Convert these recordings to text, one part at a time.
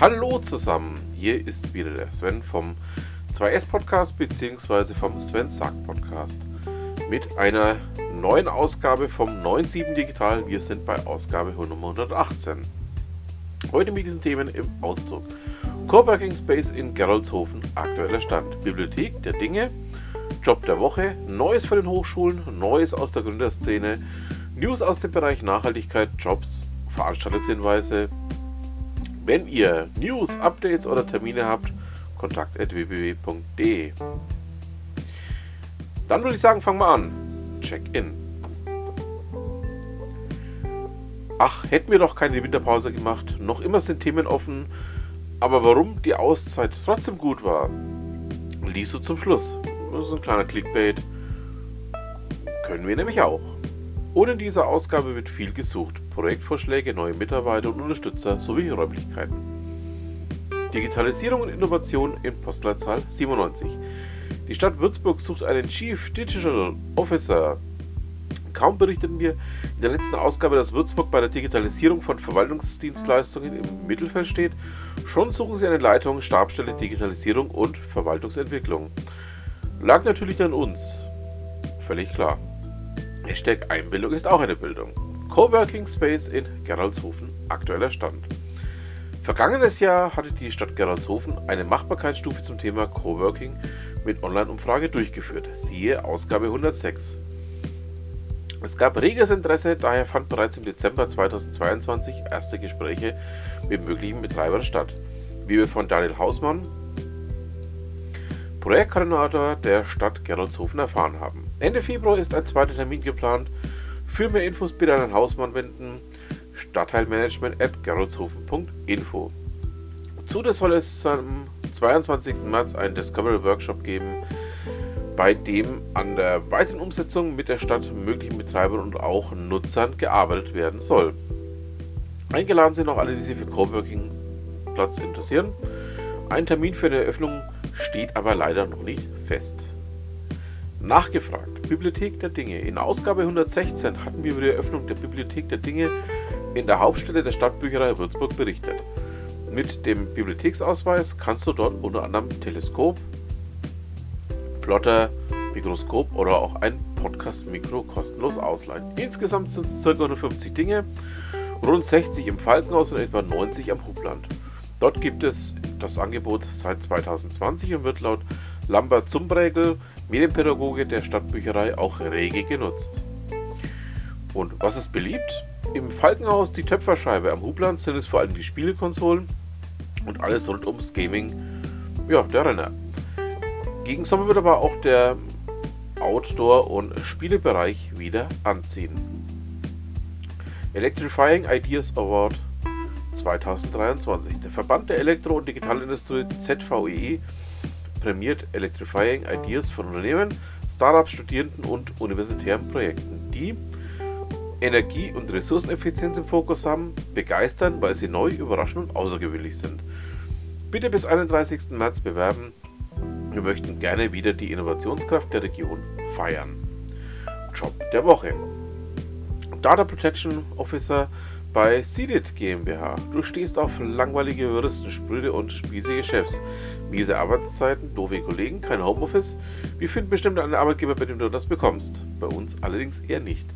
Hallo zusammen, hier ist wieder der Sven vom 2S Podcast bzw. vom Sven Sagt Podcast mit einer neuen Ausgabe vom 9.7 Digital. Wir sind bei Ausgabe Nummer 118. Heute mit diesen Themen im Auszug. Coworking Space in Geroldshofen, aktueller Stand. Bibliothek der Dinge, Job der Woche, Neues von den Hochschulen, Neues aus der Gründerszene, News aus dem Bereich Nachhaltigkeit, Jobs, Veranstaltungshinweise, wenn ihr News, Updates oder Termine habt, kontakt.www.de. Dann würde ich sagen, fangen wir an. Check-in. Ach, hätten wir doch keine Winterpause gemacht. Noch immer sind Themen offen. Aber warum die Auszeit trotzdem gut war, liest du zum Schluss. Das ist ein kleiner Clickbait. Können wir nämlich auch. Ohne diese Ausgabe wird viel gesucht. Projektvorschläge, neue Mitarbeiter und Unterstützer sowie Räumlichkeiten. Digitalisierung und Innovation in Postleitzahl 97. Die Stadt Würzburg sucht einen Chief Digital Officer. Kaum berichteten wir in der letzten Ausgabe, dass Würzburg bei der Digitalisierung von Verwaltungsdienstleistungen im Mittelfeld steht, schon suchen sie eine Leitung, Stabstelle Digitalisierung und Verwaltungsentwicklung. Lag natürlich an uns. Völlig klar. Hashtag Einbildung ist auch eine Bildung. Coworking Space in Geroldshofen, aktueller Stand. Vergangenes Jahr hatte die Stadt Geroldshofen eine Machbarkeitsstufe zum Thema Coworking mit Online-Umfrage durchgeführt. Siehe Ausgabe 106. Es gab reges Interesse, daher fand bereits im Dezember 2022 erste Gespräche mit möglichen Betreibern statt. Wie wir von Daniel Hausmann, Projektkoordinator der Stadt Geroldshofen erfahren haben. Ende Februar ist ein zweiter Termin geplant. Für mehr Infos bitte an den Hausmann wenden. Stadtteilmanagement at geroldshofen.info. Zudem soll es am 22. März einen Discovery Workshop geben, bei dem an der weiteren Umsetzung mit der Stadt, möglichen Betreibern und auch Nutzern gearbeitet werden soll. Eingeladen sind auch alle, die sich für Coworking Platz interessieren. Ein Termin für eine Eröffnung steht aber leider noch nicht fest. Nachgefragt. Bibliothek der Dinge. In Ausgabe 116 hatten wir über die Eröffnung der Bibliothek der Dinge in der Hauptstelle der Stadtbücherei Würzburg berichtet. Mit dem Bibliotheksausweis kannst du dort unter anderem Teleskop, Plotter, Mikroskop oder auch ein Podcast-Mikro kostenlos ausleihen. Insgesamt sind es ca. 150 Dinge, rund 60 im Falkenhaus und etwa 90 am Hubland. Dort gibt es das Angebot seit 2020 und wird laut Lambert Zumbregel Medienpädagoge der Stadtbücherei auch rege genutzt. Und was ist beliebt? Im Falkenhaus die Töpferscheibe, am Hubland sind es vor allem die Spielekonsolen und alles rund ums Gaming, ja, der Renner. Gegen Sommer wird aber auch der Outdoor- und Spielebereich wieder anziehen. Electrifying Ideas Award 2023. Der Verband der Elektro- und Digitalindustrie ZVEE prämiert Electrifying Ideas von Unternehmen, Startups, Studierenden und universitären Projekten, die Energie- und Ressourceneffizienz im Fokus haben, begeistern, weil sie neu, überraschend und außergewöhnlich sind. Bitte bis 31. März bewerben. Wir möchten gerne wieder die Innovationskraft der Region feiern. Job der Woche. Data Protection Officer bei Seeded GmbH. Du stehst auf langweilige Juristen, spröde und spießige Chefs. Miese Arbeitszeiten, doofe Kollegen, kein Homeoffice. Wir finden bestimmt einen Arbeitgeber, bei dem du das bekommst. Bei uns allerdings eher nicht.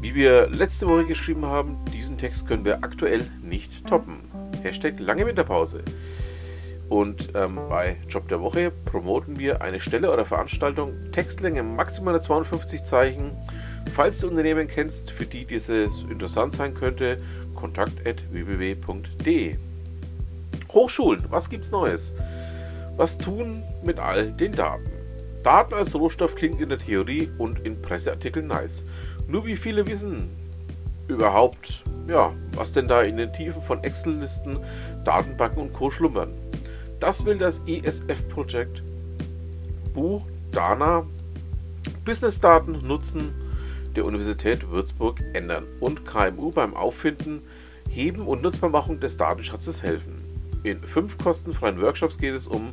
Wie wir letzte Woche geschrieben haben, diesen Text können wir aktuell nicht toppen. Hashtag lange Winterpause. Und ähm, bei Job der Woche promoten wir eine Stelle oder Veranstaltung, Textlänge maximal 250 Zeichen. Falls du Unternehmen kennst, für die dieses interessant sein könnte, kontakt.www.de. Hochschulen, was gibt's Neues? Was tun mit all den Daten? Daten als Rohstoff klingt in der Theorie und in Presseartikeln nice. Nur wie viele wissen überhaupt, ja, was denn da in den Tiefen von Excel-Listen, Datenbanken und Co. schlummern? Das will das ESF-Projekt Bu Dana Business-Daten nutzen der Universität Würzburg ändern und KMU beim Auffinden, Heben und Nutzbarmachung des Datenschatzes helfen. In fünf kostenfreien Workshops geht es um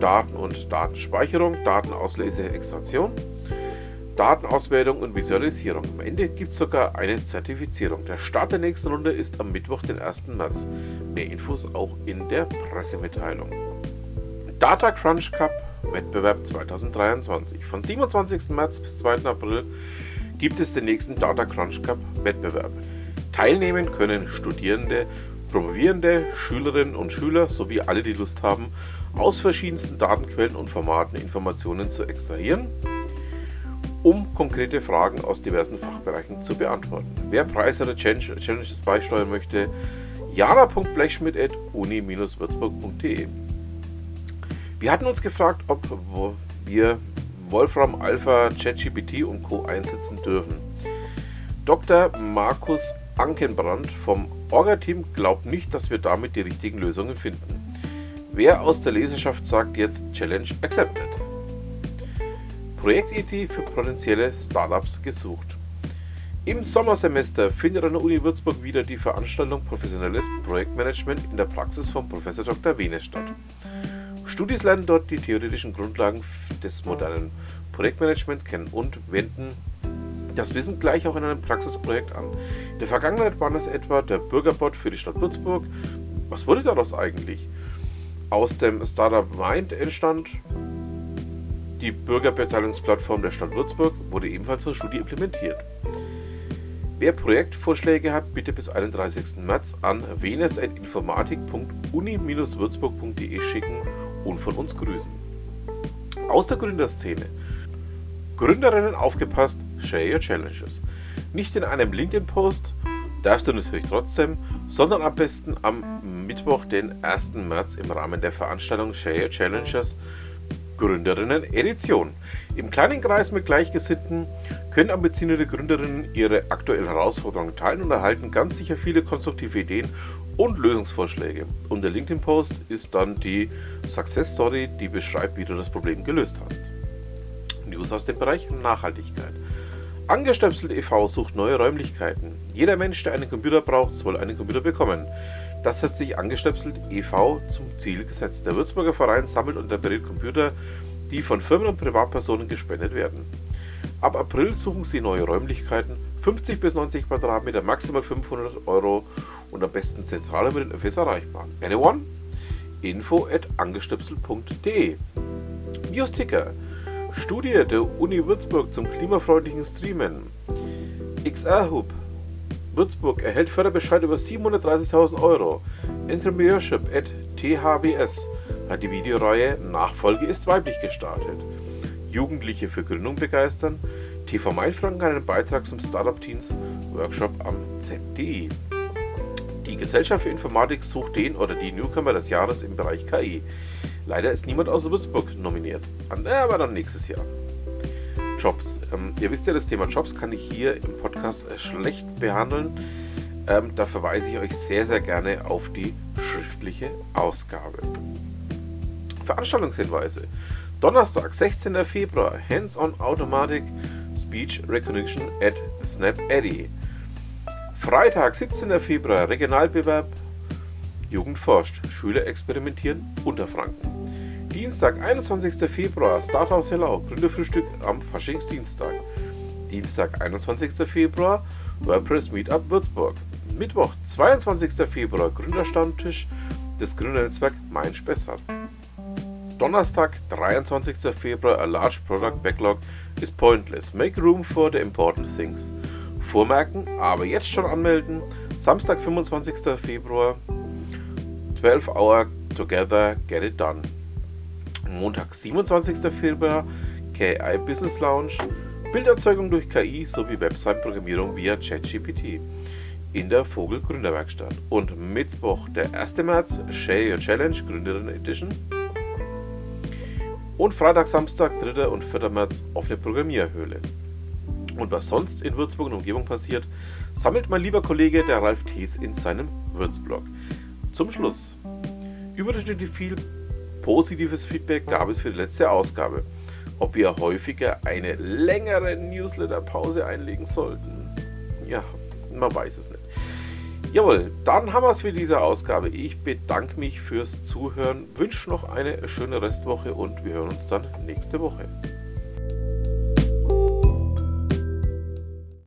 Daten- und Datenspeicherung, Datenauslese, Extraktion, Datenauswertung und Visualisierung. Am Ende gibt es sogar eine Zertifizierung. Der Start der nächsten Runde ist am Mittwoch, den 1. März. Mehr Infos auch in der Pressemitteilung. Data Crunch Cup Wettbewerb 2023. Von 27. März bis 2. April gibt es den nächsten Data Crunch Cup Wettbewerb. Teilnehmen können Studierende, Promovierende, Schülerinnen und Schüler sowie alle, die Lust haben, aus verschiedensten Datenquellen und Formaten Informationen zu extrahieren, um konkrete Fragen aus diversen Fachbereichen zu beantworten. Wer Preise oder Challenges beisteuern möchte, jana.blechschmidt.uni-würzburg.de Wir hatten uns gefragt, ob wir Wolfram Alpha, ChatGPT und Co. einsetzen dürfen. Dr. Markus Ankenbrand vom Orga-Team glaubt nicht, dass wir damit die richtigen Lösungen finden. Wer aus der Leserschaft sagt jetzt Challenge accepted? Projektidee für potenzielle Startups gesucht. Im Sommersemester findet an der Uni Würzburg wieder die Veranstaltung Professionelles Projektmanagement in der Praxis von Prof. Dr. Wene statt. Studis lernen dort die theoretischen Grundlagen des modernen Projektmanagement kennen und wenden das Wissen gleich auch in einem Praxisprojekt an. In der Vergangenheit war es etwa der Bürgerbot für die Stadt Würzburg. Was wurde daraus eigentlich? Aus dem Startup Mind entstand die Bürgerbeteiligungsplattform der Stadt Würzburg, wurde ebenfalls zur Studie implementiert. Wer Projektvorschläge hat, bitte bis 31. März an venes.informatik.uni-würzburg.de schicken und von uns grüßen. Aus der Gründerszene. Gründerinnen aufgepasst, share your challenges. Nicht in einem LinkedIn-Post, darfst du natürlich trotzdem, sondern am besten am Mittwoch, den 1. März im Rahmen der Veranstaltung Share Your Challenges Gründerinnen Edition. Im kleinen Kreis mit Gleichgesinnten können ambitionierte Gründerinnen ihre aktuellen Herausforderungen teilen und erhalten ganz sicher viele konstruktive Ideen und Lösungsvorschläge. Und der LinkedIn-Post ist dann die Success Story, die beschreibt, wie du das Problem gelöst hast. News aus dem Bereich Nachhaltigkeit. Angestöpselt e.V. sucht neue Räumlichkeiten. Jeder Mensch, der einen Computer braucht, soll einen Computer bekommen. Das hat sich Angestöpselt e.V. zum Ziel gesetzt. Der Würzburger Verein sammelt und repariert Computer, die von Firmen und Privatpersonen gespendet werden. Ab April suchen sie neue Räumlichkeiten, 50 bis 90 Quadratmeter, maximal 500 Euro und am besten zentral mit den Öffis erreichbar. Anyone? Info at angestöpselt.de News-Ticker Studie der Uni Würzburg zum klimafreundlichen Streamen. XR-Hub Würzburg erhält Förderbescheid über 730.000 Euro. Entrepreneurship at THWS hat die Videoreihe Nachfolge ist weiblich gestartet. Jugendliche für Gründung begeistern. TV Mainfranken hat einen Beitrag zum Startup Teens Workshop am ZDI. Die Gesellschaft für Informatik sucht den oder die Newcomer des Jahres im Bereich KI. Leider ist niemand aus Würzburg nominiert. Aber dann nächstes Jahr. Jobs. Ähm, ihr wisst ja, das Thema Jobs kann ich hier im Podcast äh, schlecht behandeln. Ähm, da verweise ich euch sehr, sehr gerne auf die schriftliche Ausgabe. Veranstaltungshinweise. Donnerstag, 16. Februar, Hands-on Automatic Speech Recognition at Snap Eddy. Freitag, 17. Februar, Regionalbewerb Jugend forscht, Schüler experimentieren, Unterfranken. Dienstag, 21. Februar, Starthaus Hellau, Gründerfrühstück am Faschingsdienstag. Dienstag, 21. Februar, WordPress Meetup Würzburg. Mittwoch, 22. Februar, Gründerstammtisch des Gründernetzwerk Mein Spessart. Donnerstag, 23. Februar, a large product backlog is pointless. Make room for the important things. Vormerken, aber jetzt schon anmelden. Samstag, 25. Februar, 12 Hour Together, Get It Done. Montag, 27. Februar, KI Business Lounge, Bilderzeugung durch KI sowie Website-Programmierung via ChatGPT in der Vogel Gründerwerkstatt. Und Mittwoch, der 1. März, Share Your Challenge Gründerin Edition. Und Freitag, Samstag, 3. und 4. März offene Programmierhöhle. Und was sonst in Würzburg und Umgebung passiert, sammelt mein lieber Kollege der Ralf Thies in seinem Würzblog. Zum Schluss. Überdurchschnittlich viel positives Feedback gab es für die letzte Ausgabe. Ob wir häufiger eine längere Newsletter-Pause einlegen sollten? Ja, man weiß es nicht. Jawohl, dann haben wir es für diese Ausgabe. Ich bedanke mich fürs Zuhören, wünsche noch eine schöne Restwoche und wir hören uns dann nächste Woche.